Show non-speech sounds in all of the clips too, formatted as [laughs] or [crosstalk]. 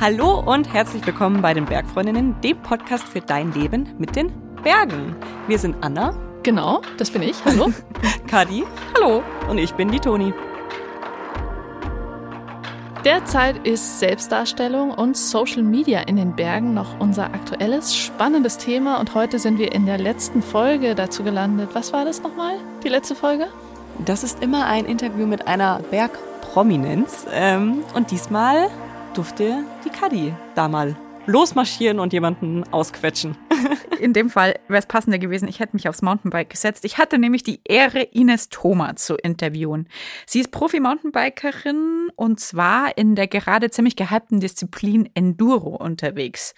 Hallo und herzlich willkommen bei den Bergfreundinnen, dem Podcast für dein Leben mit den Bergen. Wir sind Anna. Genau, das bin ich. Hallo. [laughs] Kadi. Hallo. Und ich bin die Toni. Derzeit ist Selbstdarstellung und Social Media in den Bergen noch unser aktuelles, spannendes Thema und heute sind wir in der letzten Folge dazu gelandet. Was war das nochmal, die letzte Folge? Das ist immer ein Interview mit einer Bergprominenz ähm, und diesmal durfte die Kadi da mal losmarschieren und jemanden ausquetschen. [laughs] In dem Fall wäre es passender gewesen, ich hätte mich aufs Mountainbike gesetzt. Ich hatte nämlich die Ehre, Ines Thoma zu interviewen. Sie ist Profi-Mountainbikerin und zwar in der gerade ziemlich gehypten Disziplin Enduro unterwegs.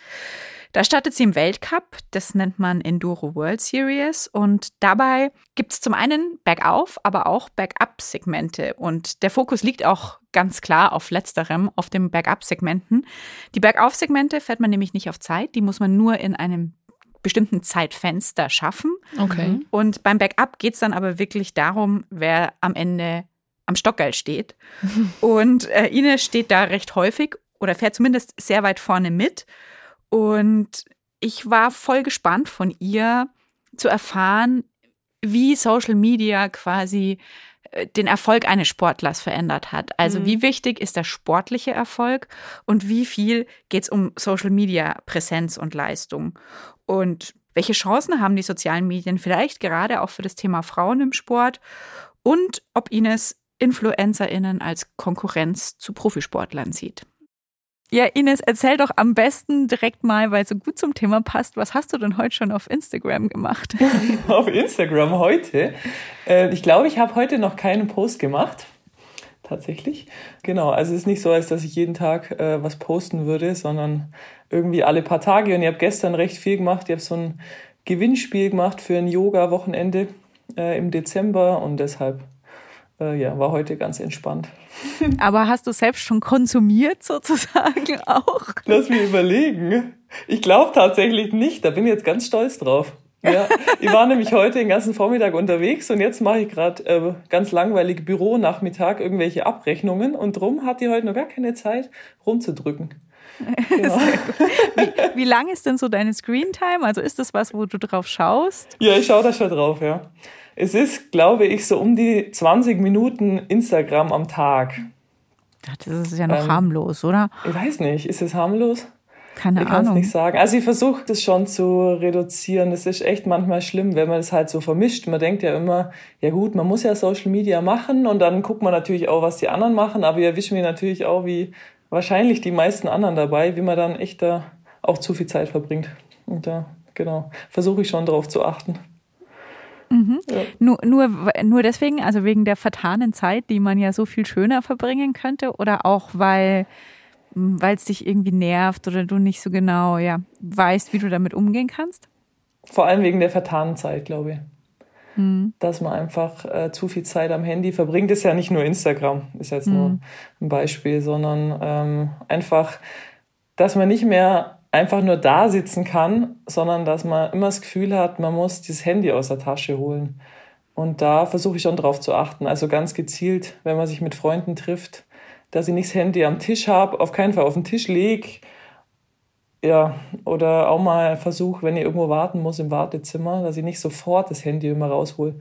Da startet sie im Weltcup, das nennt man Enduro World Series und dabei gibt es zum einen Bergauf, aber auch Bergab-Segmente und der Fokus liegt auch ganz klar auf letzterem, auf den Bergab-Segmenten. Die Bergauf-Segmente fährt man nämlich nicht auf Zeit, die muss man nur in einem bestimmten Zeitfenster schaffen. Okay. Mhm. Und beim Backup geht es dann aber wirklich darum, wer am Ende am Stockgeil steht. [laughs] Und äh, Ines steht da recht häufig oder fährt zumindest sehr weit vorne mit. Und ich war voll gespannt von ihr zu erfahren, wie Social Media quasi äh, den Erfolg eines Sportlers verändert hat. Also mhm. wie wichtig ist der sportliche Erfolg und wie viel geht es um Social Media Präsenz und Leistung? Und welche Chancen haben die sozialen Medien vielleicht gerade auch für das Thema Frauen im Sport? Und ob Ines InfluencerInnen als Konkurrenz zu Profisportlern sieht. Ja, Ines, erzähl doch am besten direkt mal, weil es so gut zum Thema passt. Was hast du denn heute schon auf Instagram gemacht? [laughs] auf Instagram heute? Äh, ich glaube, ich habe heute noch keinen Post gemacht. Tatsächlich. Genau, also es ist nicht so, als dass ich jeden Tag äh, was posten würde, sondern irgendwie alle paar Tage. Und ich habe gestern recht viel gemacht. Ich habe so ein Gewinnspiel gemacht für ein Yoga-Wochenende äh, im Dezember und deshalb äh, ja, war heute ganz entspannt. [laughs] Aber hast du selbst schon konsumiert sozusagen [laughs] auch? Lass mich überlegen. Ich glaube tatsächlich nicht. Da bin ich jetzt ganz stolz drauf. Ja, ich war nämlich heute den ganzen Vormittag unterwegs und jetzt mache ich gerade äh, ganz langweilig Büronachmittag irgendwelche Abrechnungen und drum hat die heute noch gar keine Zeit rumzudrücken. [laughs] Genau. wie, wie lang ist denn so deine Screentime? Also ist das was, wo du drauf schaust? Ja, ich schaue da schon drauf, ja. Es ist, glaube ich, so um die 20 Minuten Instagram am Tag. Das ist ja noch ähm, harmlos, oder? Ich weiß nicht. Ist es harmlos? Keine ich Ahnung. Ich kann es nicht sagen. Also ich versuche das schon zu reduzieren. Es ist echt manchmal schlimm, wenn man das halt so vermischt. Man denkt ja immer, ja gut, man muss ja Social Media machen und dann guckt man natürlich auch, was die anderen machen, aber ich erwische mir natürlich auch, wie wahrscheinlich die meisten anderen dabei, wie man dann echt da auch zu viel Zeit verbringt. Und da, genau, versuche ich schon darauf zu achten. Mhm. Ja. Nur, nur, nur deswegen, also wegen der vertanen Zeit, die man ja so viel schöner verbringen könnte, oder auch weil weil es dich irgendwie nervt oder du nicht so genau ja, weißt, wie du damit umgehen kannst? Vor allem wegen der vertanen Zeit, glaube ich. Mhm. Dass man einfach äh, zu viel Zeit am Handy verbringt, ist ja nicht nur Instagram, ist jetzt mhm. nur ein Beispiel, sondern ähm, einfach, dass man nicht mehr einfach nur da sitzen kann, sondern dass man immer das Gefühl hat, man muss das Handy aus der Tasche holen. Und da versuche ich schon drauf zu achten. Also ganz gezielt, wenn man sich mit Freunden trifft, dass ich nicht das Handy am Tisch habe, auf keinen Fall auf den Tisch lege. Ja, oder auch mal versuche, wenn ich irgendwo warten muss im Wartezimmer, dass ich nicht sofort das Handy immer raushole.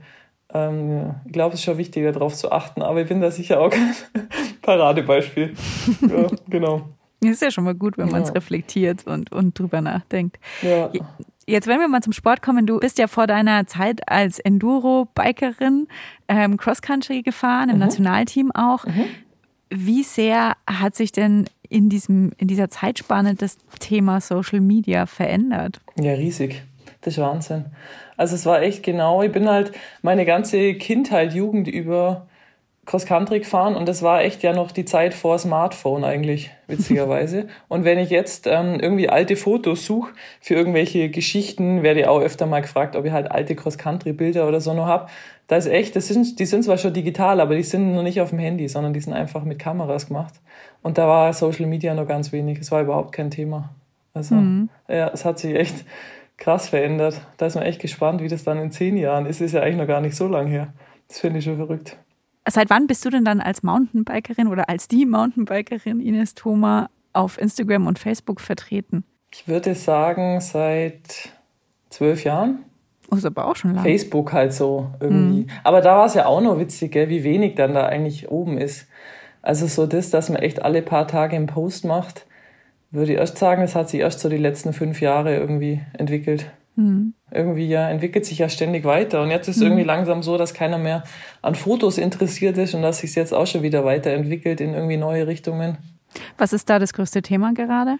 Ähm, ja. Ich glaube, es ist schon wichtiger, darauf zu achten, aber ich bin da sicher auch kein [laughs] Paradebeispiel. ja, [laughs] genau. Ist ja schon mal gut, wenn man es reflektiert und, und drüber nachdenkt. Ja. Jetzt, wenn wir mal zum Sport kommen, du bist ja vor deiner Zeit als Enduro-Bikerin ähm, Cross-Country gefahren, im mhm. Nationalteam auch. Mhm. Wie sehr hat sich denn in, diesem, in dieser Zeitspanne das Thema Social Media verändert? Ja, riesig. Das ist Wahnsinn. Also es war echt genau, ich bin halt meine ganze Kindheit, Jugend über Cross-Country gefahren und das war echt ja noch die Zeit vor Smartphone eigentlich, witzigerweise. [laughs] und wenn ich jetzt ähm, irgendwie alte Fotos suche für irgendwelche Geschichten, werde ich auch öfter mal gefragt, ob ich halt alte Cross-Country-Bilder oder so noch hab. Da ist echt, das sind, die sind zwar schon digital, aber die sind noch nicht auf dem Handy, sondern die sind einfach mit Kameras gemacht. Und da war Social Media noch ganz wenig. Es war überhaupt kein Thema. Also, mhm. ja, es hat sich echt krass verändert. Da ist man echt gespannt, wie das dann in zehn Jahren ist. Ist ja eigentlich noch gar nicht so lang her. Das finde ich schon verrückt. Seit wann bist du denn dann als Mountainbikerin oder als die Mountainbikerin Ines Thoma auf Instagram und Facebook vertreten? Ich würde sagen, seit zwölf Jahren. Oh, ist aber auch schon lange. Facebook halt so irgendwie. Mhm. Aber da war es ja auch noch witzig, gell, wie wenig dann da eigentlich oben ist. Also so das, dass man echt alle paar Tage einen Post macht, würde ich erst sagen, das hat sich erst so die letzten fünf Jahre irgendwie entwickelt. Mhm. Irgendwie ja, entwickelt sich ja ständig weiter. Und jetzt ist mhm. irgendwie langsam so, dass keiner mehr an Fotos interessiert ist und dass sich jetzt auch schon wieder weiterentwickelt in irgendwie neue Richtungen. Was ist da das größte Thema gerade?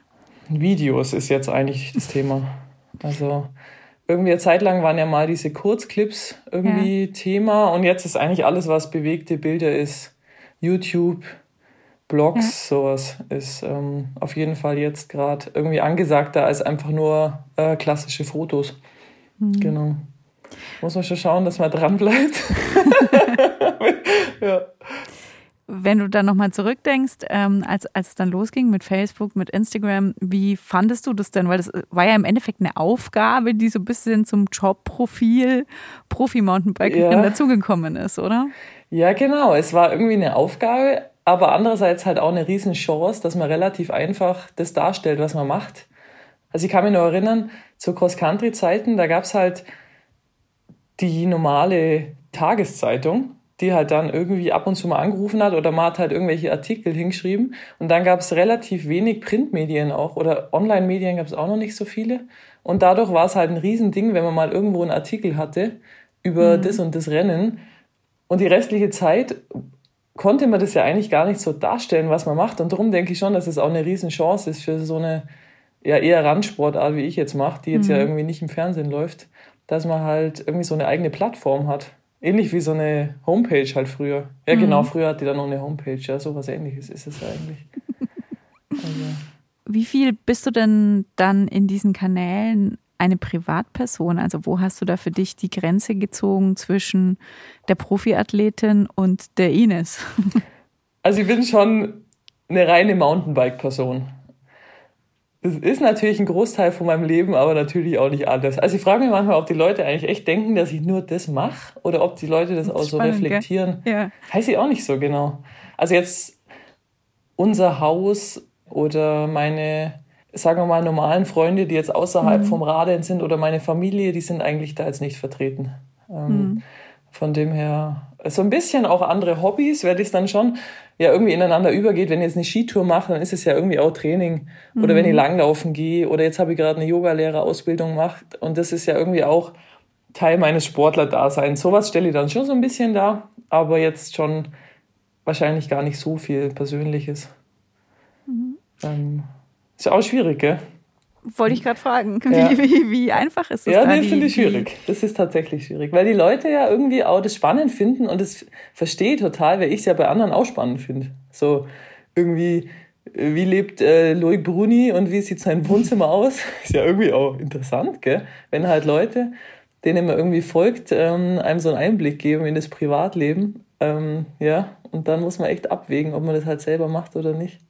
Videos ist jetzt eigentlich das Thema. Also irgendwie eine Zeit lang waren ja mal diese Kurzclips irgendwie ja. Thema und jetzt ist eigentlich alles, was bewegte Bilder ist. YouTube, Blogs, ja. sowas ist ähm, auf jeden Fall jetzt gerade irgendwie angesagter als einfach nur äh, klassische Fotos. Mhm. Genau. Muss man schon schauen, dass man dran bleibt. [laughs] ja. Wenn du dann nochmal zurückdenkst, ähm, als, als es dann losging mit Facebook, mit Instagram, wie fandest du das denn? Weil das war ja im Endeffekt eine Aufgabe, die so ein bisschen zum Jobprofil Profi-Mountainbikerin ja. dazugekommen ist, oder? Ja, genau. Es war irgendwie eine Aufgabe, aber andererseits halt auch eine riesen Chance, dass man relativ einfach das darstellt, was man macht. Also ich kann mich nur erinnern, zu Cross-Country-Zeiten, da gab's halt die normale Tageszeitung, die halt dann irgendwie ab und zu mal angerufen hat oder man hat halt irgendwelche Artikel hingeschrieben. Und dann gab's relativ wenig Printmedien auch oder Online-Medien gab's auch noch nicht so viele. Und dadurch war es halt ein Riesending, wenn man mal irgendwo einen Artikel hatte über mhm. das und das Rennen. Und die restliche Zeit konnte man das ja eigentlich gar nicht so darstellen, was man macht. Und darum denke ich schon, dass es auch eine Riesenchance ist für so eine ja eher Randsportart, wie ich jetzt mache, die jetzt mhm. ja irgendwie nicht im Fernsehen läuft, dass man halt irgendwie so eine eigene Plattform hat. Ähnlich wie so eine Homepage halt früher. Ja, genau, mhm. genau, früher hat die dann noch eine Homepage. Ja, sowas ähnliches ist es eigentlich. [laughs] also. Wie viel bist du denn dann in diesen Kanälen eine Privatperson? Also wo hast du da für dich die Grenze gezogen zwischen der Profiathletin und der Ines? [laughs] Also ich bin schon eine reine Mountainbike-Person. Das ist natürlich ein Großteil von meinem Leben, aber natürlich auch nicht alles. Also ich frage mich manchmal, ob die Leute eigentlich echt denken, dass ich nur das mache oder ob die Leute das, das auch spannend, so reflektieren. Ja. Weiß ich auch nicht so genau. Also jetzt unser Haus oder meine sagen wir mal, normalen Freunde, die jetzt außerhalb mhm. vom Radeln sind oder meine Familie, die sind eigentlich da jetzt nicht vertreten. Ähm, mhm. Von dem her, so ein bisschen auch andere Hobbys, weil das dann schon ja irgendwie ineinander übergeht. Wenn ich jetzt eine Skitour mache, dann ist es ja irgendwie auch Training. Mhm. Oder wenn ich mhm. langlaufen gehe oder jetzt habe ich gerade eine Yogalehrerausbildung gemacht und das ist ja irgendwie auch Teil meines Sportlerdaseins. Sowas stelle ich dann schon so ein bisschen da, aber jetzt schon wahrscheinlich gar nicht so viel Persönliches. Mhm. Ähm, ist ja auch schwierig, gell? Wollte ich gerade fragen. Ja. Wie, wie, wie, einfach ist das? Ja, da, nee, finde ich schwierig. Das ist tatsächlich schwierig, weil die Leute ja irgendwie auch das spannend finden und das verstehe total, weil ich es ja bei anderen auch spannend finde. So irgendwie, wie lebt äh, Loic Bruni und wie sieht sein Wohnzimmer [laughs] aus? [laughs] Ist ja irgendwie auch interessant, gell? Wenn halt Leute, denen man irgendwie folgt, ähm, einem so einen Einblick geben in das Privatleben. Ähm, ja, und dann muss man echt abwägen, ob man das halt selber macht oder nicht.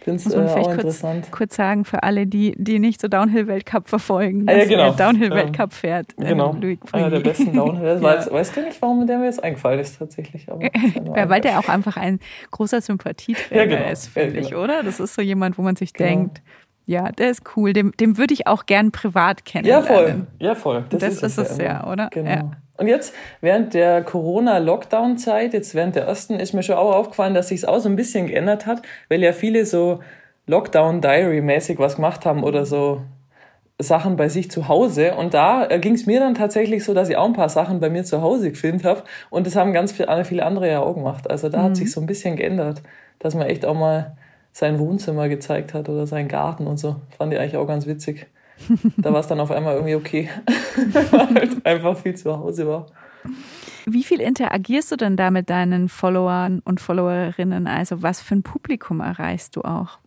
Finde es äh, auch interessant. Kurz, kurz sagen für alle, die, die nicht so Downhill-Weltcup verfolgen, ah, ja, genau. Downhill-Weltcup fährt. Ähm, genau. Einer der besten Downhill. [laughs] ja. Weißt du nicht, warum der mir jetzt eingefallen ist tatsächlich? Aber [laughs] ja, weil der auch einfach ein großer Sympathieträger ja, genau. ist, finde ja, genau. ich, oder? Das ist so jemand, wo man sich genau. denkt, ja, der ist cool. Dem, dem würde ich auch gern privat kennenlernen. Ja, voll. Ja, voll. Das, das ist, ist es ja, oder? Genau. Ja. Und jetzt, während der Corona-Lockdown-Zeit, jetzt während der ersten, ist mir schon auch aufgefallen, dass sich es auch so ein bisschen geändert hat, weil ja viele so Lockdown-Diary-mäßig was gemacht haben oder so Sachen bei sich zu Hause. Und da äh, ging es mir dann tatsächlich so, dass ich auch ein paar Sachen bei mir zu Hause gefilmt habe. Und das haben ganz viele andere ja auch gemacht. Also da mhm. hat sich so ein bisschen geändert, dass man echt auch mal sein Wohnzimmer gezeigt hat oder seinen Garten und so. Fand ich eigentlich auch ganz witzig [laughs] da war es dann auf einmal irgendwie okay, [laughs] weil halt einfach viel zu Hause war. Wie viel interagierst du denn da mit deinen Followern und Followerinnen? Also was für ein Publikum erreichst du auch?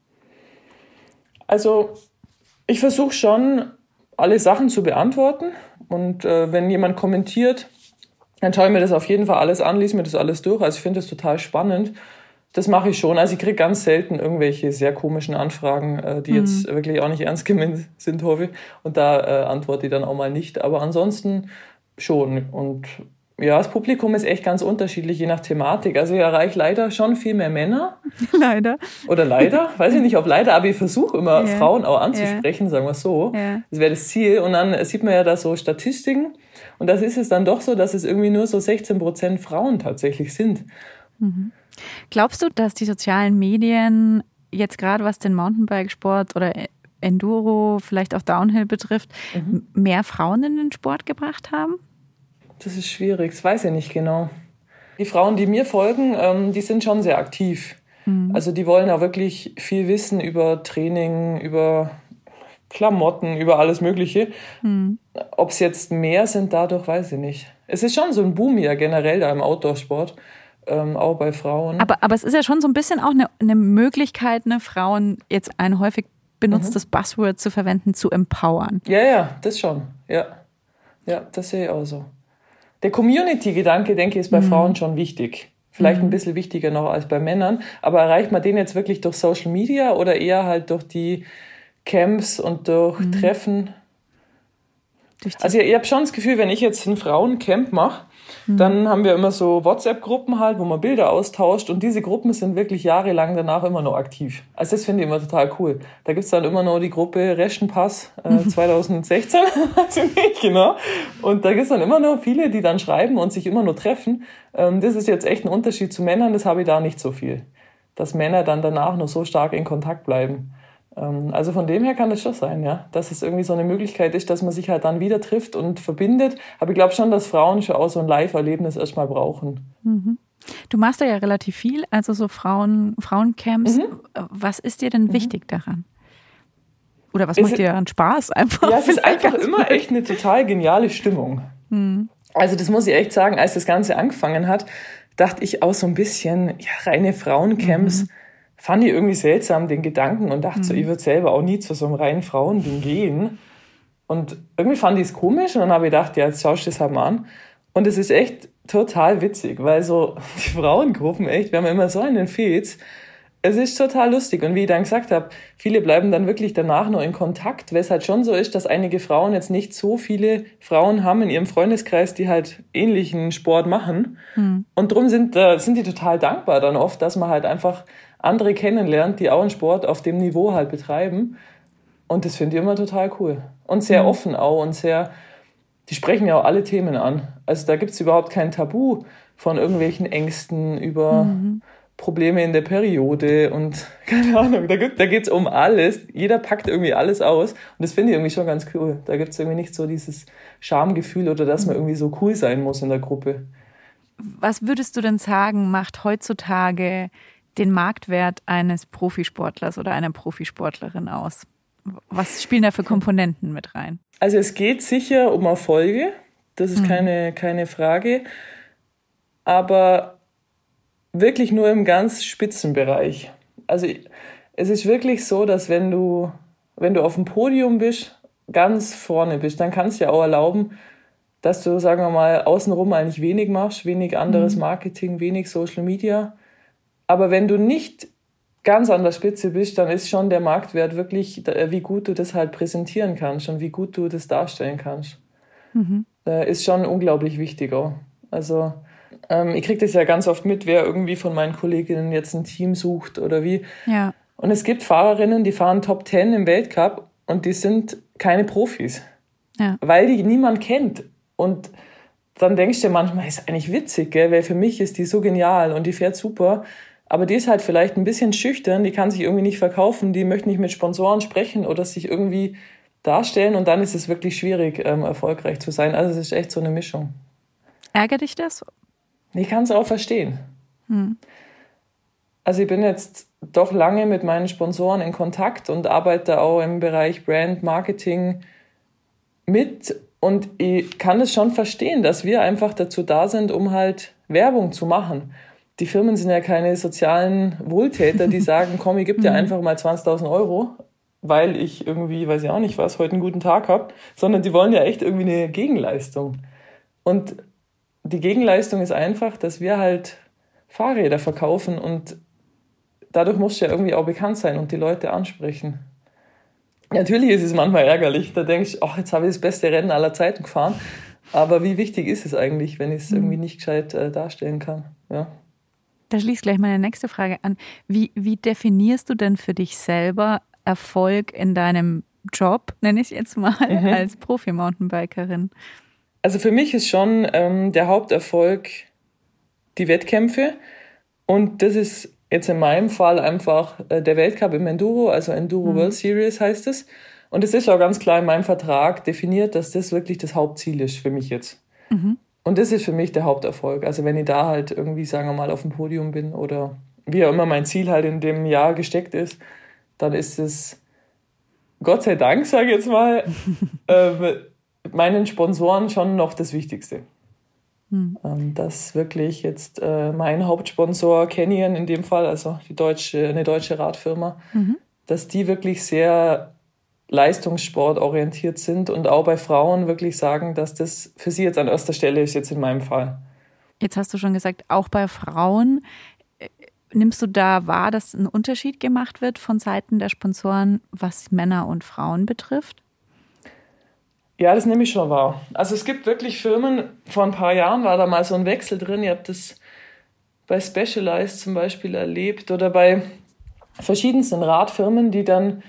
Also ich versuche schon, alle Sachen zu beantworten. Und äh, wenn jemand kommentiert, dann schaue ich mir das auf jeden Fall alles an, lese mir das alles durch. Also ich finde das total spannend. Das mache ich schon. Also ich kriege ganz selten irgendwelche sehr komischen Anfragen, äh, die mhm. jetzt wirklich auch nicht ernst gemeint sind, hoffe ich. Und da äh, antworte ich dann auch mal nicht. Aber ansonsten schon. Und Ja, das Publikum ist echt ganz unterschiedlich, je nach Thematik. Also ich erreiche leider schon viel mehr Männer. [laughs] leider. Oder leider, [laughs] weiß ich nicht, ob leider, aber ich versuche immer yeah. Frauen auch anzusprechen, yeah. sagen wir so. Yeah. Das wäre das Ziel. Und dann sieht man ja da so Statistiken. Und das ist es dann doch so, dass es irgendwie nur so 16 Prozent Frauen tatsächlich sind. Mhm. Glaubst du, dass die sozialen Medien jetzt gerade was den Mountainbikesport oder Enduro, vielleicht auch Downhill betrifft, mhm. mehr Frauen in den Sport gebracht haben? Das ist schwierig, das weiß ich nicht genau. Die Frauen, die mir folgen, ähm, die sind schon sehr aktiv. Mhm. Also die wollen auch wirklich viel wissen über Training, über Klamotten, über alles Mögliche. Mhm. Ob es jetzt mehr sind dadurch, weiß ich nicht. Es ist schon so ein Boom ja generell da im Outdoor-Sport, ähm, auch bei Frauen. Aber, aber es ist ja schon so ein bisschen auch eine, eine Möglichkeit, ne, Frauen jetzt ein häufig benutztes mhm. Buzzword zu verwenden, zu empowern. Ja, ja, das schon. Ja, ja das sehe ich auch so. Der Community-Gedanke, denke ich, ist bei mhm. Frauen schon wichtig. Vielleicht mhm. ein bisschen wichtiger noch als bei Männern. Aber erreicht man den jetzt wirklich durch Social Media oder eher halt durch die Camps und durch mhm. Treffen? Also ich, ich habe schon das Gefühl, wenn ich jetzt ein Frauencamp mache, Mhm. Dann haben wir immer so WhatsApp-Gruppen halt, wo man Bilder austauscht und diese Gruppen sind wirklich jahrelang danach immer noch aktiv. Also das finde ich immer total cool. Da gibt's dann immer noch die Gruppe Reschenpass äh, 2016, also [laughs] nicht genau. Und da gibt's dann immer noch viele, die dann schreiben und sich immer noch treffen. Ähm, das ist jetzt echt ein Unterschied zu Männern, das habe ich da nicht so viel. Dass Männer dann danach noch so stark in Kontakt bleiben. Ähm, also von dem her kann das schon sein, ja, dass es irgendwie so eine Möglichkeit ist, dass man sich halt dann wieder trifft und verbindet. Aber ich glaube schon, dass Frauen schon auch so ein Live-Erlebnis erstmal brauchen. Mhm. Du machst da ja relativ viel, also so Frauen, Frauencamps. Mhm. Was ist dir denn mhm. wichtig daran? Oder was es macht dir daran Spaß? Einfach ja, es ist [laughs] einfach immer echt eine total geniale Stimmung. Mhm. Also das muss ich echt sagen, als das Ganze angefangen hat, dachte ich auch so ein bisschen, ja, reine Frauencamps. Fand ich irgendwie seltsam, den Gedanken, und dachte mhm. so, ich würde selber auch nie zu so einem reinen Frauending gehen. Und irgendwie fand ich es komisch und dann habe ich gedacht, ja, jetzt schaust du das halt mal an. Und es ist echt total witzig, weil so [laughs] die Frauengruppen echt, wir haben immer so einen Fez. Es ist total lustig. Und wie ich dann gesagt habe, viele bleiben dann wirklich danach noch in Kontakt, weil es halt schon so ist, dass einige Frauen jetzt nicht so viele Frauen haben in ihrem Freundeskreis, die halt ähnlichen Sport machen. Mhm. Und darum sind, äh, sind die total dankbar dann oft, dass man halt einfach andere kennenlernt, die auch einen Sport auf dem Niveau halt betreiben. Und das finde ich immer total cool. Und sehr mhm. offen auch und sehr, die sprechen ja auch alle Themen an. Also da gibt es überhaupt kein Tabu von irgendwelchen Ängsten über mhm. Probleme in der Periode und [laughs] keine Ahnung, da, da geht es um alles. Jeder packt irgendwie alles aus. Und das finde ich irgendwie schon ganz cool. Da gibt es irgendwie nicht so dieses Schamgefühl oder dass man irgendwie so cool sein muss in der Gruppe. Was würdest du denn sagen, macht heutzutage den Marktwert eines Profisportlers oder einer Profisportlerin aus? Was spielen da für Komponenten mit rein? Also es geht sicher um Erfolge, das ist mhm. keine, keine Frage, aber wirklich nur im ganz Spitzenbereich. Also es ist wirklich so, dass wenn du, wenn du auf dem Podium bist, ganz vorne bist, dann kannst du ja auch erlauben, dass du, sagen wir mal, außenrum eigentlich wenig machst, wenig anderes mhm. Marketing, wenig Social Media. Aber wenn du nicht ganz an der Spitze bist, dann ist schon der Marktwert wirklich, äh, wie gut du das halt präsentieren kannst und wie gut du das darstellen kannst. Mhm. Ist schon unglaublich wichtig auch. Also ähm, ich kriege das ja ganz oft mit, wer irgendwie von meinen Kolleginnen jetzt ein Team sucht oder wie. Ja. Und es gibt Fahrerinnen, die fahren Top 10 im Weltcup und die sind keine Profis. Ja. Weil die niemand kennt. Und dann denkst du dir manchmal, ist eigentlich witzig, gell? weil für mich ist die so genial und die fährt super. Aber die ist halt vielleicht ein bisschen schüchtern, die kann sich irgendwie nicht verkaufen, die möchte nicht mit Sponsoren sprechen oder sich irgendwie darstellen und dann ist es wirklich schwierig, ähm, erfolgreich zu sein. Also es ist echt so eine Mischung. Ärgert dich das? Ich kann es auch verstehen. Hm. Also ich bin jetzt doch lange mit meinen Sponsoren in Kontakt und arbeite auch im Bereich Brand Marketing mit und ich kann es schon verstehen, dass wir einfach dazu da sind, um halt Werbung zu machen die Firmen sind ja keine sozialen Wohltäter, die [laughs] sagen, komm, ich gebe dir mhm. einfach mal 20.000 Euro, weil ich irgendwie, weiß ich auch nicht was, heute einen guten Tag habe, sondern die wollen ja echt irgendwie eine Gegenleistung. Und die Gegenleistung ist einfach, dass wir halt Fahrräder verkaufen und dadurch musst du ja irgendwie auch bekannt sein und die Leute ansprechen. Natürlich ist es manchmal ärgerlich, da denkst du, ach, jetzt habe ich das beste Rennen aller Zeiten gefahren Aber wie wichtig ist es eigentlich, wenn ich es irgendwie nicht gescheit äh, darstellen kann? Ja. Da schließt gleich meine nächste Frage an. Wie, wie definierst du denn für dich selber Erfolg in deinem Job, nenne ich jetzt mal, mhm. als Profi-Mountainbikerin? Also für mich ist schon ähm, der Haupterfolg die Wettkämpfe. Und das ist jetzt in meinem Fall einfach äh, der Weltcup im Enduro, also Enduro mhm. World Series heißt es. Und es ist auch ganz klar in meinem Vertrag definiert, dass das wirklich das Hauptziel ist für mich jetzt. Mhm. Und das ist für mich der Haupterfolg. Also wenn ich da halt irgendwie, sagen wir mal, auf dem Podium bin oder wie auch immer mein Ziel halt in dem Jahr gesteckt ist, dann ist es Gott sei Dank, sage ich jetzt mal, [laughs] äh, meinen Sponsoren schon noch das Wichtigste. Hm. Ähm, dass wirklich jetzt äh, mein Hauptsponsor Canyon in dem Fall, also die deutsche, eine deutsche Radfirma, mhm. dass die wirklich sehr leistungssportorientiert sind und auch bei Frauen wirklich sagen, dass das für sie jetzt an erster Stelle ist, jetzt in meinem Fall. Jetzt hast du schon gesagt, auch bei Frauen. Äh, nimmst du da wahr, dass ein Unterschied gemacht wird von Seiten der Sponsoren, was Männer und Frauen betrifft? Ja, das nehme ich schon wahr. Also es gibt wirklich Firmen, vor ein paar Jahren war da mal so ein Wechsel drin. Ihr habt das bei Specialized zum Beispiel erlebt oder bei verschiedensten Radfirmen, die dann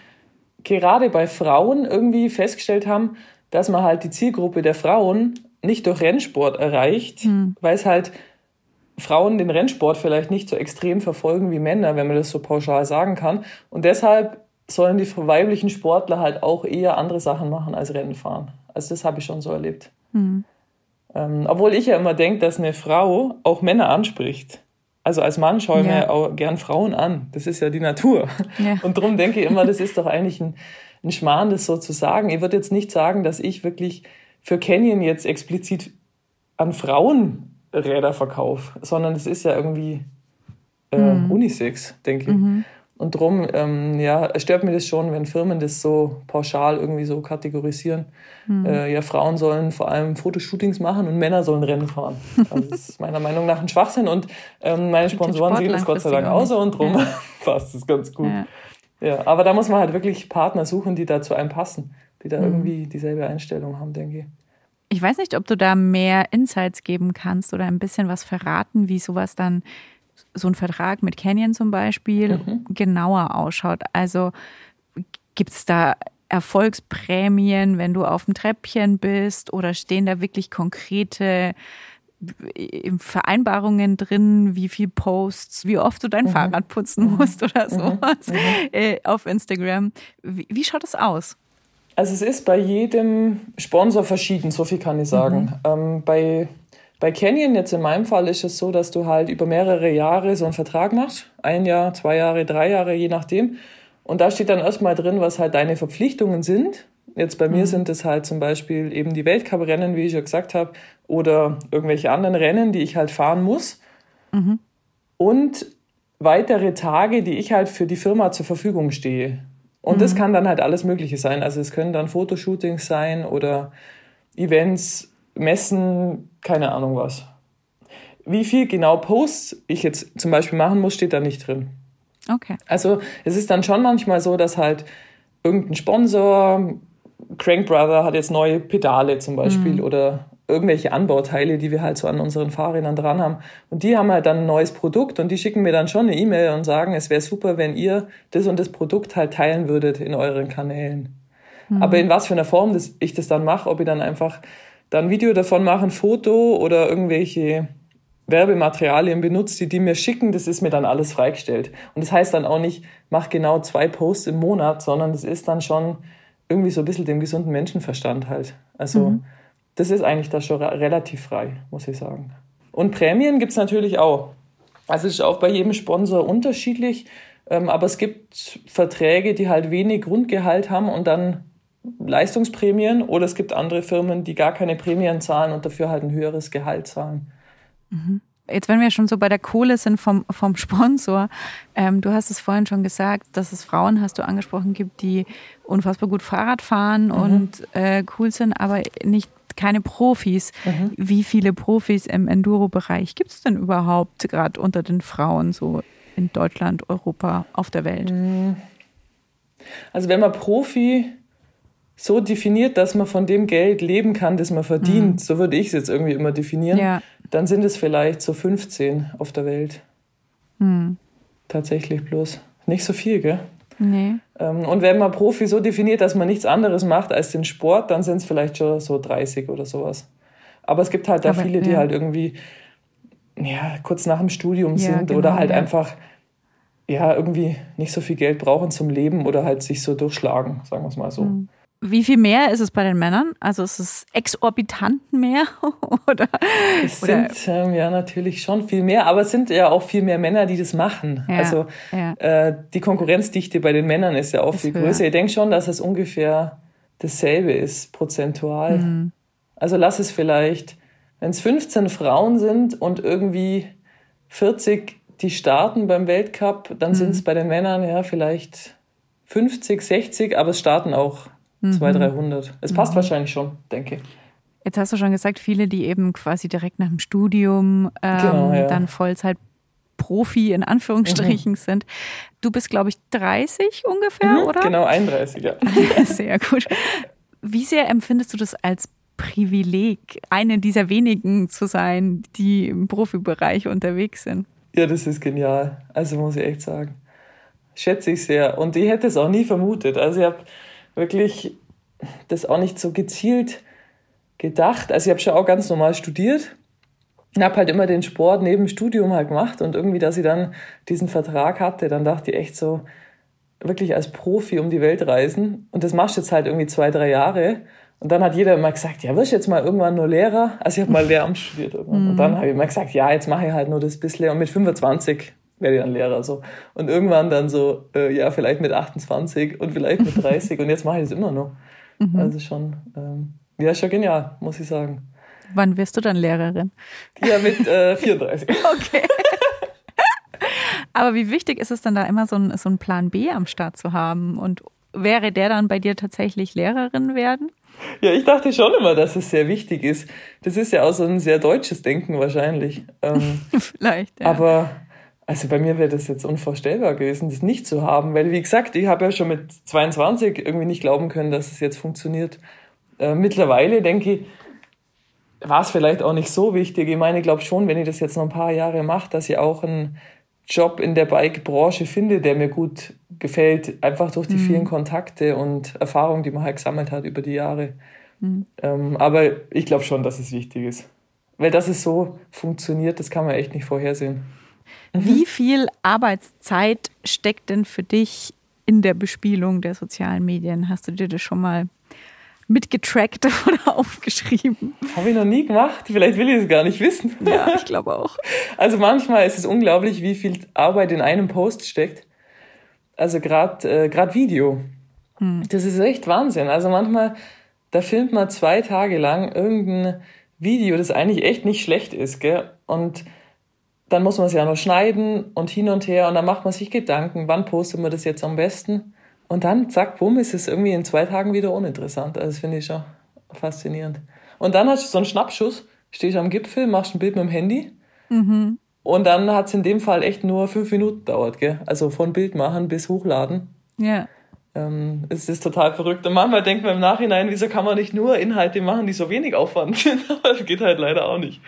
gerade bei Frauen irgendwie festgestellt haben, dass man halt die Zielgruppe der Frauen nicht durch Rennsport erreicht, mhm. weil es halt Frauen den Rennsport vielleicht nicht so extrem verfolgen wie Männer, wenn man das so pauschal sagen kann. Und deshalb sollen die weiblichen Sportler halt auch eher andere Sachen machen als Rennen fahren. Also das habe ich schon so erlebt. Mhm. Ähm, obwohl ich ja immer denke, dass eine Frau auch Männer anspricht. Also als Mann schaue ich ja. mir auch gern Frauen an. Das ist ja die Natur. Ja. [laughs] Und darum denke ich immer, das ist doch eigentlich ein, ein Schmarrn, das so zu sagen. Ich würde jetzt nicht sagen, dass ich wirklich für Canyon jetzt explizit an Frauen Räder verkaufe, sondern es ist ja irgendwie äh, mhm. Unisex, denke ich. Mhm. Und darum, ähm, ja, stört mir das schon, wenn Firmen das so pauschal irgendwie so kategorisieren. Mhm. Äh, ja, Frauen sollen vor allem Fotoshootings machen und Männer sollen Rennen fahren. Also das ist meiner Meinung nach ein Schwachsinn und ähm, meine Sponsoren sehen das Gott sei Dank aus und darum ja. [laughs] passt es ganz gut. Ja. ja. aber da muss man halt wirklich Partner suchen, die da zu einem passen, die da mhm. irgendwie dieselbe Einstellung haben, denke ich. Ich weiß nicht, ob du da mehr Insights geben kannst oder ein bisschen was verraten, wie sowas dann so ein Vertrag mit Canyon zum Beispiel mhm. genauer ausschaut. Also gibt es da Erfolgsprämien, wenn du auf dem Treppchen bist oder stehen da wirklich konkrete äh, Vereinbarungen drin, wie viel Posts, wie oft du dein mhm. Fahrrad putzen mhm. musst oder mhm. sowas mhm. äh, auf Instagram. Wie, wie, schaut das aus? Also es ist bei jedem Sponsor verschieden, so viel kann ich sagen. Mhm. Ähm, bei bei Canyon jetzt in meinem Fall ist es so, dass du halt über mehrere Jahre so einen Vertrag machst. Ein Jahr, zwei Jahre, drei Jahre, je nachdem. Und da steht dann erstmal drin, was halt deine Verpflichtungen sind. Jetzt bei mhm. mir sind es halt zum Beispiel eben die Weltcuprennen, wie ich ja gesagt habe, oder irgendwelche anderen Rennen, die ich halt fahren muss. Mhm. Und weitere Tage, die ich halt für die Firma zur Verfügung stehe. Und mhm. das kann dann halt alles Mögliche sein. Also es können dann Fotoshootings sein oder Events, Messen, keine Ahnung was. Wie viel genau Posts ich jetzt zum Beispiel machen muss, steht da nicht drin. Okay. Also es ist dann schon manchmal so, dass halt irgendein Sponsor, Crank Brother hat jetzt neue Pedale zum Beispiel mhm. oder irgendwelche Anbauteile, die wir halt so an unseren Fahrrädern dran haben. Und die haben halt dann ein neues Produkt und die schicken mir dann schon eine E-Mail und sagen, es wäre super, wenn ihr das und das Produkt halt teilen würdet in euren Kanälen. Mhm. Aber in was für einer Form das, ich das dann mache, ob ich dann einfach dann Video davon machen, Foto oder irgendwelche Werbematerialien benutzt, die die mir schicken, das ist mir dann alles freigestellt. Und das heißt dann auch nicht, mach genau zwei Posts im Monat, sondern das ist dann schon irgendwie so ein bisschen dem gesunden Menschenverstand halt. Also mhm. das ist eigentlich da schon relativ frei, muss ich sagen. Und Prämien gibt's natürlich auch. Also es ist auch bei jedem Sponsor unterschiedlich, ähm, aber es gibt Verträge, die halt wenig Grundgehalt haben und dann Leistungsprämien oder es gibt andere Firmen, die gar keine Prämien zahlen und dafür halt ein höheres Gehalt zahlen. Mhm. Jetzt, wenn wir schon so bei der Kohle sind vom, vom Sponsor, ähm, du hast es vorhin schon gesagt, dass es Frauen, hast du angesprochen, gibt, die unfassbar gut Fahrrad fahren mhm. und äh, cool sind, aber nicht keine Profis. Mhm. Wie viele Profis im Enduro-Bereich gibt es denn überhaupt gerade unter den Frauen so in Deutschland, Europa, auf der Welt? Mhm. Also wenn man Profi so definiert, dass man von dem Geld leben kann, das man verdient, mhm. so würde ich es jetzt irgendwie immer definieren, ja. dann sind es vielleicht so 15 auf der Welt. Mhm. Tatsächlich bloß. Nicht so viel, gell? Nee. Ähm, und wenn man Profi so definiert, dass man nichts anderes macht als den Sport, dann sind es vielleicht schon so 30 oder sowas. Aber es gibt halt da Aber, viele, die ja. halt irgendwie ja, kurz nach dem Studium ja, sind genau, oder halt ja. einfach ja, irgendwie nicht so viel Geld brauchen zum Leben oder halt sich so durchschlagen, sagen wir es mal so. Mhm. Wie viel mehr ist es bei den Männern? Also ist es exorbitant mehr? [laughs] oder, es sind ähm, ja natürlich schon viel mehr, aber es sind ja auch viel mehr Männer, die das machen. Ja, also ja. Äh, die Konkurrenzdichte bei den Männern ist ja auch ist viel höher. größer. Ich denke schon, dass es ungefähr dasselbe ist, prozentual. Mhm. Also lass es vielleicht, wenn es 15 Frauen sind und irgendwie 40 die starten beim Weltcup, dann mhm. sind es bei den Männern ja vielleicht 50, 60, aber es starten auch mhm. 200, 300. Es passt mhm. wahrscheinlich schon, denke ich. Jetzt hast du schon gesagt, viele, die eben quasi direkt nach dem Studium ähm, genau, ja. dann Vollzeit Profi in Anführungsstrichen mhm. sind. Du bist, glaube ich, 30 ungefähr, mhm, oder? Genau, 31, [laughs] ja. Sehr gut. Wie sehr empfindest du das als Privileg, eine dieser wenigen zu sein, die im Profibereich unterwegs sind? Ja, das ist genial. Also muss ich echt sagen. Schätze ich sehr. Und ich hätte es auch nie vermutet. Also ich habe wirklich das auch nicht so gezielt gedacht. Also ich habe schon auch ganz normal studiert und habe halt immer den Sport neben dem Studium halt gemacht und irgendwie, dass ich dann diesen Vertrag hatte, dann dachte ich echt so, wirklich als Profi um die Welt reisen und das machst du jetzt halt irgendwie zwei, drei Jahre und dann hat jeder immer gesagt, ja, wirst du jetzt mal irgendwann nur Lehrer? Also ich habe mal [laughs] Lehramt studiert irgendwann. Und dann habe ich immer gesagt, ja, jetzt mache ich halt nur das bisschen. Und mit 25 werde ich dann Lehrer. So. Und irgendwann dann so, äh, ja, vielleicht mit 28 und vielleicht mit 30. und jetzt mache ich das immer noch. Mhm. Also schon, ähm, ja, schon genial, muss ich sagen. Wann wirst du dann Lehrerin? Ja, mit äh, 34. [laughs] okay. Aber wie wichtig ist es dann da immer so ein, so ein Plan B am Start zu haben? Und wäre der dann bei dir tatsächlich Lehrerin werden? Ja, ich dachte schon immer, dass es sehr wichtig ist. Das ist ja auch so ein sehr deutsches Denken wahrscheinlich. Ähm, [laughs] Vielleicht, ja. Aber also bei mir wäre das jetzt unvorstellbar gewesen, das nicht zu haben, weil wie gesagt, ich habe ja schon mit 22 irgendwie nicht glauben können, dass es jetzt funktioniert. Äh, mittlerweile denke ich, war es vielleicht auch nicht so wichtig. Ich meine, ich glaube schon, wenn ich das jetzt noch ein paar Jahre mache, dass ich auch ein Job in der Bike-Branche finde, der mir gut gefällt, einfach durch die mhm. vielen Kontakte und Erfahrungen, die man halt gesammelt hat über die Jahre. Mhm. Ähm, aber ich glaube schon, dass es wichtig ist. Weil dass es so funktioniert, das kann man echt nicht vorhersehen. Mhm. Wie viel Arbeitszeit steckt denn für dich in der Bespielung der sozialen Medien? Hast du dir das schon mal mitgetrackt [laughs] oder aufgeschrieben. Habe ich noch nie gemacht. Vielleicht will ich es gar nicht wissen. Ja, ich glaube auch. [laughs] Also manchmal ist es unglaublich, wie viel Arbeit in einem Post steckt. Also gerade äh, grad Video. Hm. Das ist echt Wahnsinn. Also manchmal, da filmt man zwei Tage lang irgendein Video, das eigentlich echt nicht schlecht ist, gell? Und dann muss man es ja noch schneiden und hin und her und dann macht man sich Gedanken, wann postet man das jetzt am besten? Und dann, zack, bumm, ist es irgendwie in zwei Tagen wieder uninteressant. Also das finde ich schon faszinierend. Und dann hast du so einen Schnappschuss, stehst am Gipfel, machst ein Bild mit dem Handy. Mhm. Und dann hat es in dem Fall echt nur fünf Minuten dauert, gell? Also von Bild machen bis hochladen. Ja. Ähm, es ist total verrückt. Und manchmal denkt man im Nachhinein, wieso kann man nicht nur Inhalte machen, die so wenig Aufwand [laughs] sind? Aber das geht halt leider auch nicht.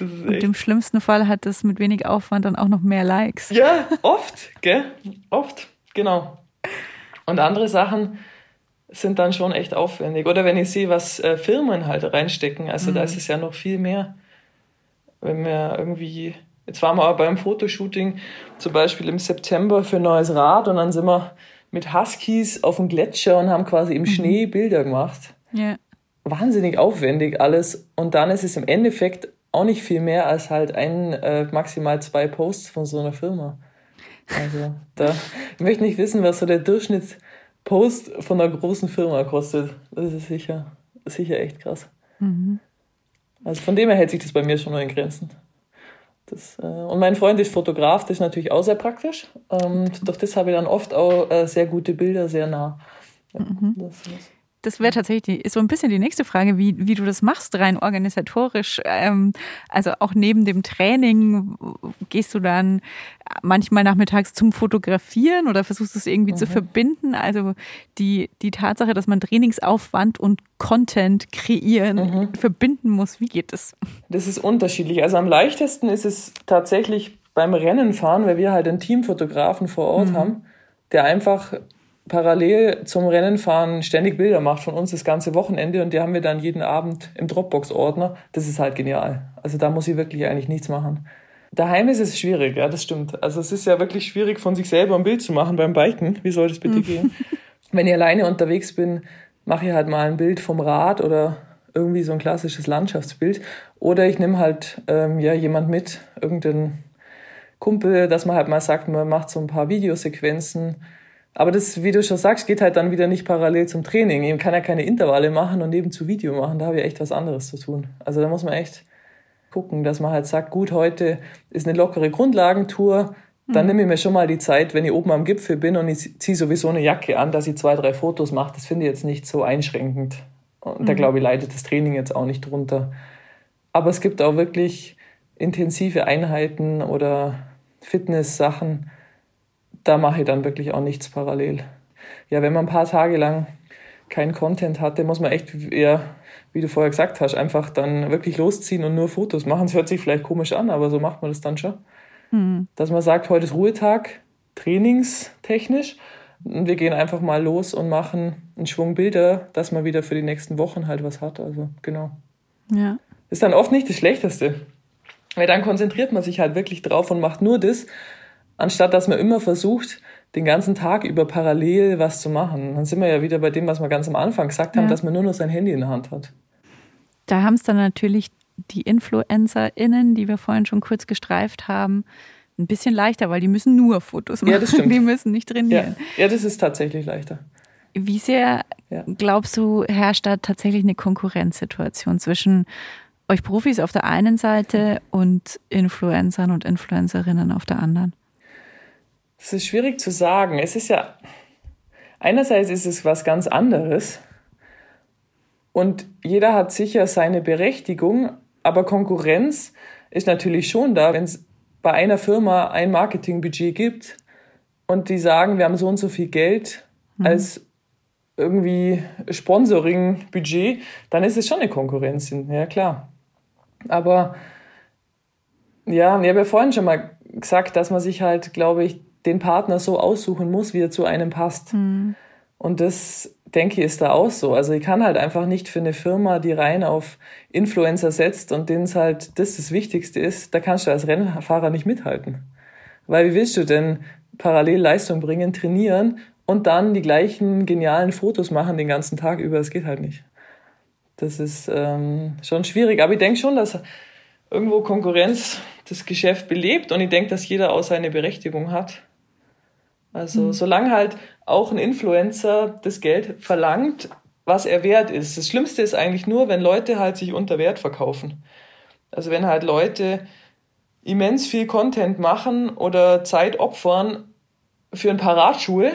Und im schlimmsten Fall hat es mit wenig Aufwand dann auch noch mehr Likes. Ja, oft, gell? Oft, genau. Und andere Sachen sind dann schon echt aufwendig. Oder wenn ich sehe, was äh, Firmen halt reinstecken, also mhm. da ist es ja noch viel mehr. Wenn wir irgendwie, jetzt waren wir aber beim Fotoshooting zum Beispiel im September für ein neues Rad und dann sind wir mit Huskies auf dem Gletscher und haben quasi im mhm. Schnee Bilder gemacht. Ja. Wahnsinnig aufwendig alles. Und dann ist es im Endeffekt auch nicht viel mehr als halt ein, äh, maximal zwei Posts von so einer Firma. Also da ich möchte nicht wissen, was so der Durchschnittspost von einer großen Firma kostet. Das ist sicher, sicher echt krass. Mhm. Also von dem her hält sich das bei mir schon nur in Grenzen. Das, äh, und mein Freund ist Fotograf, das ist natürlich auch sehr praktisch. Und durch das habe ich dann oft auch äh, sehr gute Bilder, sehr nah. Ja, mhm. das, das das wäre tatsächlich ist so ein bisschen die nächste Frage, wie, wie du das machst, rein organisatorisch. Ähm, also auch neben dem Training gehst du dann manchmal nachmittags zum Fotografieren oder versuchst du es irgendwie mhm. zu verbinden? Also die, die Tatsache, dass man Trainingsaufwand und Content kreieren mhm. verbinden muss, wie geht das? Das ist unterschiedlich. Also am leichtesten ist es tatsächlich beim Rennen fahren, weil wir halt einen Teamfotografen vor Ort mhm. haben, der einfach parallel zum Rennenfahren ständig Bilder macht von uns das ganze Wochenende und die haben wir dann jeden Abend im Dropbox-Ordner. Das ist halt genial. Also da muss ich wirklich eigentlich nichts machen. Daheim ist es schwierig, ja, das stimmt. Also es ist ja wirklich schwierig, von sich selber ein Bild zu machen beim Biken. Wie soll das bitte gehen? [laughs] Wenn ich alleine unterwegs bin, mache ich halt mal ein Bild vom Rad oder irgendwie so ein klassisches Landschaftsbild. Oder ich nehme halt ähm, ja, jemand mit, irgendeinen Kumpel, dass man halt mal sagt, man macht so ein paar Videosequenzen. Aber das, wie du schon sagst, geht halt dann wieder nicht parallel zum Training. Ich kann ja keine Intervalle machen und nebenzu Video machen. Da habe ich echt was anderes zu tun. Also da muss man echt gucken, dass man halt sagt, gut, heute ist eine lockere Grundlagentour. Dann mhm. nehme ich mir schon mal die Zeit, wenn ich oben am Gipfel bin und ich ziehe sowieso eine Jacke an, dass ich zwei, drei Fotos mache. Das finde ich jetzt nicht so einschränkend. Und mhm. da glaube ich, leidet das Training jetzt auch nicht drunter. Aber es gibt auch wirklich intensive Einheiten oder Fitness-Sachen, da mache ich dann wirklich auch nichts parallel. Ja, wenn man ein paar Tage lang keinen Content hatte, muss man echt eher, wie du vorher gesagt hast, einfach dann wirklich losziehen und nur Fotos machen. Es hört sich vielleicht komisch an, aber so macht man das dann schon. Mhm. Dass man sagt, heute ist Ruhetag, trainingstechnisch. Und wir gehen einfach mal los und machen einen Schwung Bilder, dass man wieder für die nächsten Wochen halt was hat. Also genau. Ja. Ist dann oft nicht das Schlechteste. Weil dann konzentriert man sich halt wirklich drauf und macht nur das, anstatt dass man immer versucht, den ganzen Tag über parallel was zu machen. Dann sind wir ja wieder bei dem, was wir ganz am Anfang gesagt haben, ja. dass man nur noch sein Handy in der Hand hat. Da haben es dann natürlich die InfluencerInnen, die wir vorhin schon kurz gestreift haben, ein bisschen leichter, weil die müssen nur Fotos machen. Ja, das stimmt. Die müssen nicht trainieren. Ja, ja das ist tatsächlich leichter. Wie sehr, ja. glaubst du, herrscht da tatsächlich eine Konkurrenzsituation zwischen euch Profis auf der einen Seite und Influencern und Influencerinnen auf der anderen? Das ist schwierig zu sagen. Es ist ja, einerseits ist es was ganz anderes und jeder hat sicher seine Berechtigung, aber Konkurrenz ist natürlich schon da, wenn es bei einer Firma ein Marketingbudget gibt und die sagen, wir haben so und so viel Geld mhm. als irgendwie Sponsoring-Budget, dann ist es schon eine Konkurrenz. Ja, klar. Aber ja, ich habe ja vorhin schon mal gesagt, dass man sich halt, glaube ich, den Partner so aussuchen muss, wie er zu einem passt. Mhm. Und das, denke ich, ist da auch so. Also ich kann halt einfach nicht für eine Firma, die rein auf Influencer setzt und denen es halt das das Wichtigste ist, da kannst du als Rennfahrer nicht mithalten. Weil wie willst du denn parallel Leistung bringen, trainieren und dann die gleichen genialen Fotos machen den ganzen Tag über? Das geht halt nicht. Das ist ähm, schon schwierig. Aber ich denke schon, dass irgendwo Konkurrenz das Geschäft belebt und ich denke, dass jeder auch seine Berechtigung hat. Also mhm. solange halt auch ein Influencer das Geld verlangt, was er wert ist. Das Schlimmste ist eigentlich nur, wenn Leute halt sich unter Wert verkaufen. Also wenn halt Leute immens viel Content machen oder Zeit opfern für ein paar Radschuhe,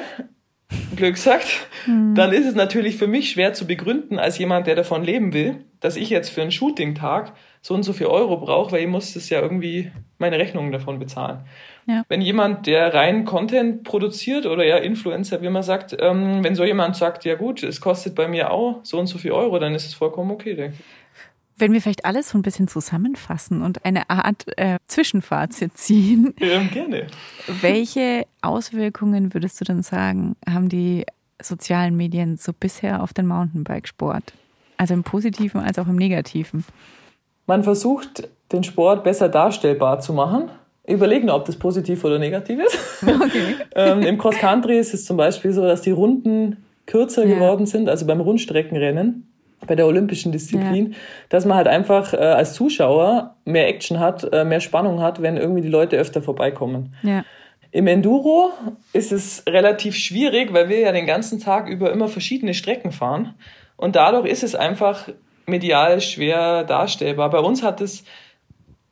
[laughs] Glück gesagt, mhm. dann ist es natürlich für mich schwer zu begründen, als jemand, der davon leben will, dass ich jetzt für einen Shooting-Tag so und so viel Euro brauche, weil ich muss das ja irgendwie meine Rechnungen davon bezahlen. Ja. Wenn jemand, der rein Content produziert oder ja Influencer, wie man sagt, ähm, wenn so jemand sagt, ja gut, es kostet bei mir auch so und so viel Euro, dann ist es vollkommen okay, denke ich. Wenn wir vielleicht alles so ein bisschen zusammenfassen und eine Art äh, Zwischenfazit ziehen. [laughs] Ja, gerne. Welche Auswirkungen würdest du denn sagen, haben die sozialen Medien so bisher auf den Mountainbikesport? Also im Positiven als auch im Negativen. Man versucht, den Sport besser darstellbar zu machen. Überlegen, ob das positiv oder negativ ist. Okay. [laughs] ähm, Im Cross Country ist es zum Beispiel so, dass die Runden kürzer ja. geworden sind, also beim Rundstreckenrennen bei der olympischen Disziplin, ja. dass man halt einfach äh, als Zuschauer mehr Action hat, äh, mehr Spannung hat, wenn irgendwie die Leute öfter vorbeikommen. Ja. Im Enduro ist es relativ schwierig, weil wir ja den ganzen Tag über immer verschiedene Strecken fahren. Und dadurch ist es einfach medial schwer darstellbar. Bei uns hat es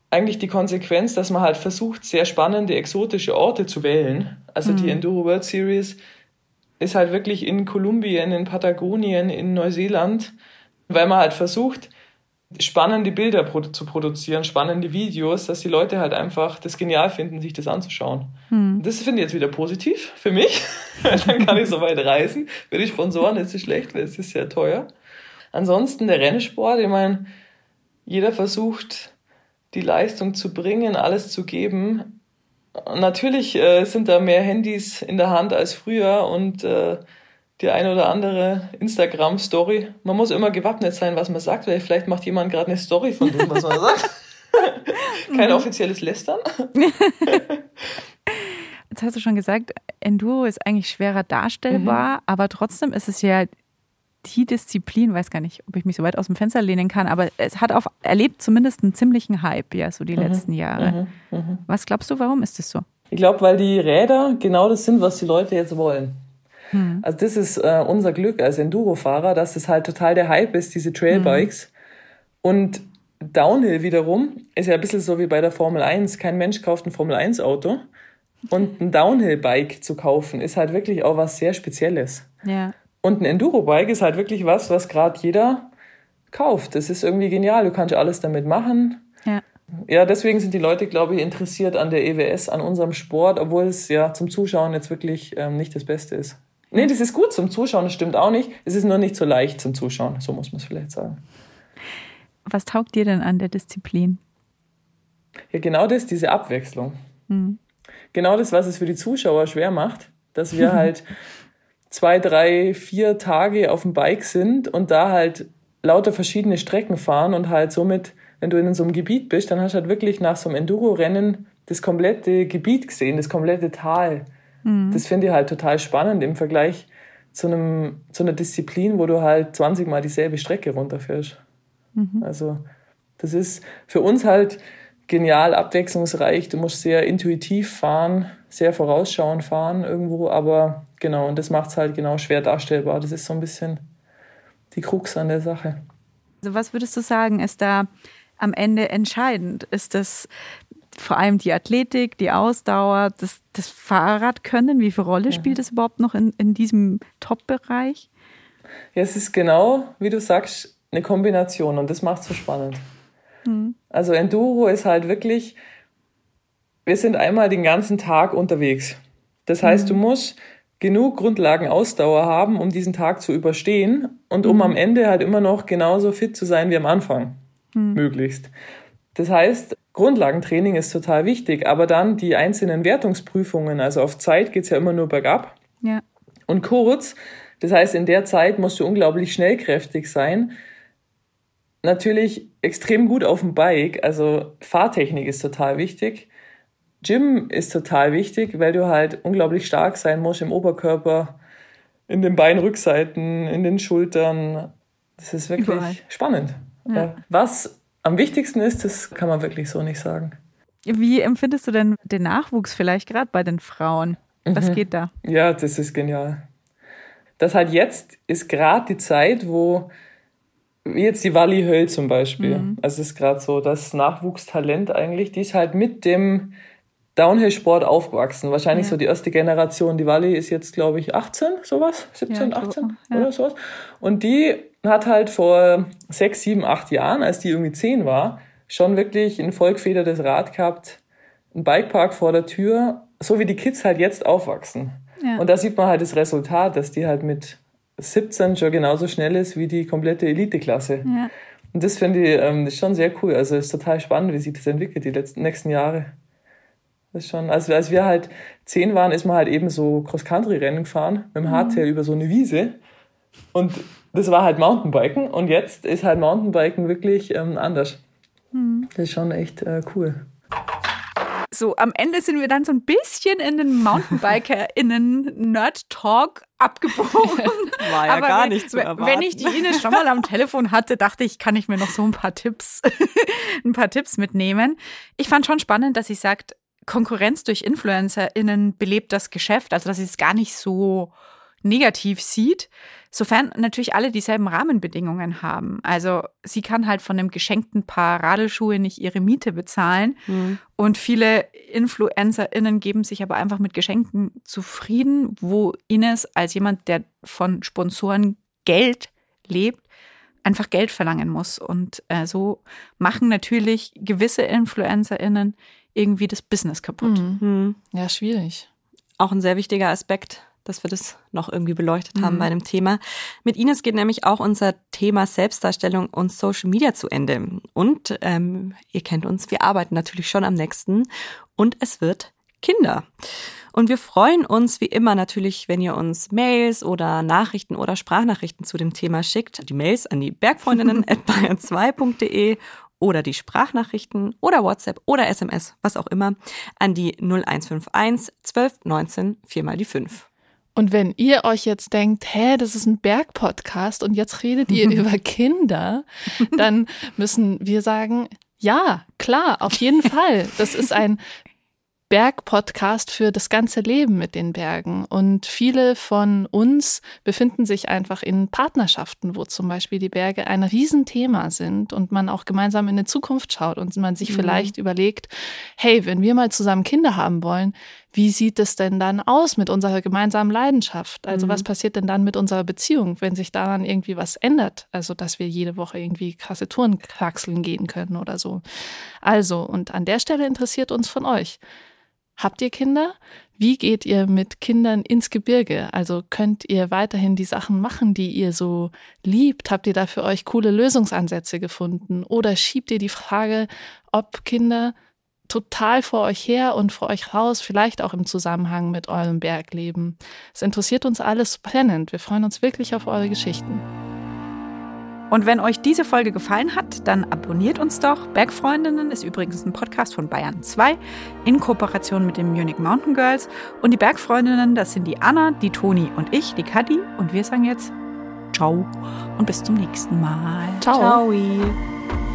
eigentlich die Konsequenz, dass man halt versucht, sehr spannende, exotische Orte zu wählen. Also mhm. die Enduro World Series ist halt wirklich in Kolumbien, in Patagonien, in Neuseeland, weil man halt versucht, spannende Bilder zu produzieren, spannende Videos, dass die Leute halt einfach das genial finden, sich das anzuschauen. Hm. Das finde ich jetzt wieder positiv für mich. [laughs] Dann kann ich so weit reisen. Für die Sponsoren ist es schlecht, weil es ist sehr teuer. Ansonsten der Rennsport, ich meine, jeder versucht, die Leistung zu bringen, alles zu geben. Natürlich äh, sind da mehr Handys in der Hand als früher und äh, die eine oder andere Instagram-Story. Man muss immer gewappnet sein, was man sagt, weil vielleicht macht jemand gerade eine Story von dem, was man sagt. [laughs] Kein mhm. offizielles Lästern. [laughs] Jetzt hast du schon gesagt, Enduro ist eigentlich schwerer darstellbar, mhm. aber trotzdem ist es ja die Disziplin, weiß gar nicht, ob ich mich so weit aus dem Fenster lehnen kann, aber es hat auf, erlebt zumindest einen ziemlichen Hype, ja, so die mhm. letzten Jahre. Mhm. mhm. Was glaubst du, warum ist das so? Ich glaube, weil die Räder genau das sind, was die Leute jetzt wollen. Mhm. Also das ist äh, unser Glück als Enduro-Fahrer, dass es halt total der Hype ist, diese Trailbikes. Mhm. Und Downhill wiederum ist ja ein bisschen so wie bei der Formel 1. Kein Mensch kauft ein Formel 1 Auto. Und ein Downhill-Bike zu kaufen, ist halt wirklich auch was sehr Spezielles. Ja. Und ein Enduro-Bike ist halt wirklich was, was gerade jeder kauft. Das ist irgendwie genial. Du kannst alles damit machen. Ja. Ja, deswegen sind die Leute, glaube ich, interessiert an der EWS, an unserem Sport, obwohl es ja zum Zuschauen jetzt wirklich ähm, nicht das Beste ist. Nee, das ist gut zum Zuschauen, das stimmt auch nicht. Es ist nur nicht so leicht zum Zuschauen, so muss man es vielleicht sagen. Was taugt dir denn an der Disziplin? Ja, genau das, diese Abwechslung. Hm. Genau das, was es für die Zuschauer schwer macht, dass wir [laughs] halt zwei, drei, vier Tage auf dem Bike sind und da halt lauter verschiedene Strecken fahren und halt somit, wenn du in so einem Gebiet bist, dann hast du halt wirklich nach so einem Enduro-Rennen das komplette Gebiet gesehen, das komplette Tal. Mhm. Das finde ich halt total spannend im Vergleich zu, einem, zu einer Disziplin, wo du halt 20 Mal dieselbe Strecke runterfährst. Mhm. Also das ist für uns halt genial abwechslungsreich. Du musst sehr intuitiv fahren, sehr vorausschauend fahren irgendwo, aber genau, und das macht es halt genau schwer darstellbar. Das ist so ein bisschen die Krux an der Sache. Also was würdest du sagen, ist da am Ende entscheidend? Ist das vor allem die Athletik, die Ausdauer, das, das Fahrradkönnen? Wie viel Rolle spielt es überhaupt noch in, in diesem Top-Bereich? Ja, es ist genau, wie du sagst, eine Kombination und das macht es so spannend. Mhm. Also Enduro ist halt wirklich, wir sind einmal den ganzen Tag unterwegs. Das heißt, mhm. du musst genug Grundlagenausdauer haben, um diesen Tag zu überstehen und um mhm. am Ende halt immer noch genauso fit zu sein wie am Anfang. Mhm. Möglichst. Das heißt, Grundlagentraining ist total wichtig, aber dann die einzelnen Wertungsprüfungen, also auf Zeit geht's ja immer nur bergab. Ja. Und kurz, das heißt, in der Zeit musst du unglaublich schnellkräftig sein. Natürlich extrem gut auf dem Bike, also Fahrtechnik ist total wichtig. Gym ist total wichtig, weil du halt unglaublich stark sein musst im Oberkörper, in den Beinrückseiten, in den Schultern. Das ist wirklich Überall. spannend. Ja. Was am wichtigsten ist, das kann man wirklich so nicht sagen. Wie empfindest du denn den Nachwuchs vielleicht gerade bei den Frauen? Was mhm. geht da? Ja, das ist genial. Das halt jetzt ist gerade die Zeit, wo wie jetzt die Wally Höll zum Beispiel. Mhm. Also es ist gerade so das Nachwuchstalent eigentlich, die ist halt mit dem Downhill-Sport aufgewachsen. Wahrscheinlich ja. so die erste Generation. Die Wally ist jetzt, glaube ich, 18, sowas, 17, ja, 18 ja. oder sowas. Und die hat halt vor sechs, sieben, acht Jahren, als die irgendwie zehn war, schon wirklich ein vollgefedertes Rad gehabt, ein Bikepark vor der Tür, so wie die Kids halt jetzt aufwachsen. Und da sieht man halt das Resultat, dass die halt mit 17 schon genauso schnell ist wie die komplette Eliteklasse. Und das finde ich ähm, das ist schon sehr cool. Also es ist total spannend, wie sich das entwickelt die letzten nächsten Jahre. Das ist schon, also als wir halt zehn waren, ist man halt eben so Cross-Country-Rennen gefahren mit dem mhm. Hardtail über so eine Wiese. Und das war halt Mountainbiken und jetzt ist halt Mountainbiken wirklich ähm, anders. Mhm. Das ist schon echt äh, cool. So, am Ende sind wir dann so ein bisschen in den MountainbikerInnen-Nerd-Talk abgebogen. [laughs] War ja Aber gar wenn, nicht zu erwarten. Wenn ich die Ines schon mal am Telefon hatte, dachte ich, kann ich mir noch so ein paar Tipps, [laughs] ein paar Tipps mitnehmen. Ich fand schon spannend, dass sie sagt, Konkurrenz durch InfluencerInnen belebt das Geschäft. Also, dass es gar nicht so negativ sieht, sofern natürlich alle dieselben Rahmenbedingungen haben. Also sie kann halt von einem geschenkten Paar Radelschuhe nicht ihre Miete bezahlen. Mhm. Und viele InfluencerInnen geben sich aber einfach mit Geschenken zufrieden, wo Ines als jemand, der von Sponsoren Geld lebt, einfach Geld verlangen muss. Und äh, so machen natürlich gewisse InfluencerInnen irgendwie das Business kaputt. Mhm. mhm. Ja, schwierig. Auch ein sehr wichtiger Aspekt dass wir das noch irgendwie beleuchtet haben mhm. bei dem Thema. Mit Ines geht nämlich auch unser Thema Selbstdarstellung und Social Media zu Ende. Und ähm, ihr kennt uns, wir arbeiten natürlich schon am nächsten und es wird Kinder. Und wir freuen uns wie immer natürlich, wenn ihr uns Mails oder Nachrichten oder Sprachnachrichten zu dem Thema schickt. Die Mails an die Bergfreundinnen [laughs] at bayern2.de oder die Sprachnachrichten oder WhatsApp oder SMS, was auch immer, an die 0151 12 19 4 mal die 5. Und wenn ihr euch jetzt denkt, hä, das ist ein Bergpodcast und jetzt redet ihr [laughs] über Kinder, dann müssen wir sagen, ja, klar, auf jeden Fall. Das ist ein Bergpodcast für das ganze Leben mit den Bergen. Und viele von uns befinden sich einfach in Partnerschaften, wo zum Beispiel die Berge ein Riesenthema sind und man auch gemeinsam in die Zukunft schaut und man sich mhm. vielleicht überlegt, hey, wenn wir mal zusammen Kinder haben wollen, wie sieht es denn dann aus mit unserer gemeinsamen Leidenschaft? Also mhm. was passiert denn dann mit unserer Beziehung, wenn sich daran irgendwie was ändert? Also dass wir jede Woche irgendwie krasse Touren kraxeln gehen können oder so. Also, und an der Stelle interessiert uns von euch. Habt ihr Kinder? Wie geht ihr mit Kindern ins Gebirge? Also könnt ihr weiterhin die Sachen machen, die ihr so liebt? Habt ihr da für euch coole Lösungsansätze gefunden? Oder schiebt ihr die Frage, ob Kinder total vor euch her und vor euch raus, vielleicht auch im Zusammenhang mit eurem Bergleben? Es interessiert uns alles brennend. Wir freuen uns wirklich auf eure Geschichten. Und wenn euch diese Folge gefallen hat, dann abonniert uns doch. Bergfreundinnen ist übrigens ein Podcast von Bayern 2 in Kooperation mit den Munich Mountain Girls. Und die Bergfreundinnen, das sind die Anna, die Toni und ich, die Kadi. Und wir sagen jetzt Ciao und bis zum nächsten Mal. Ciao. Ciao.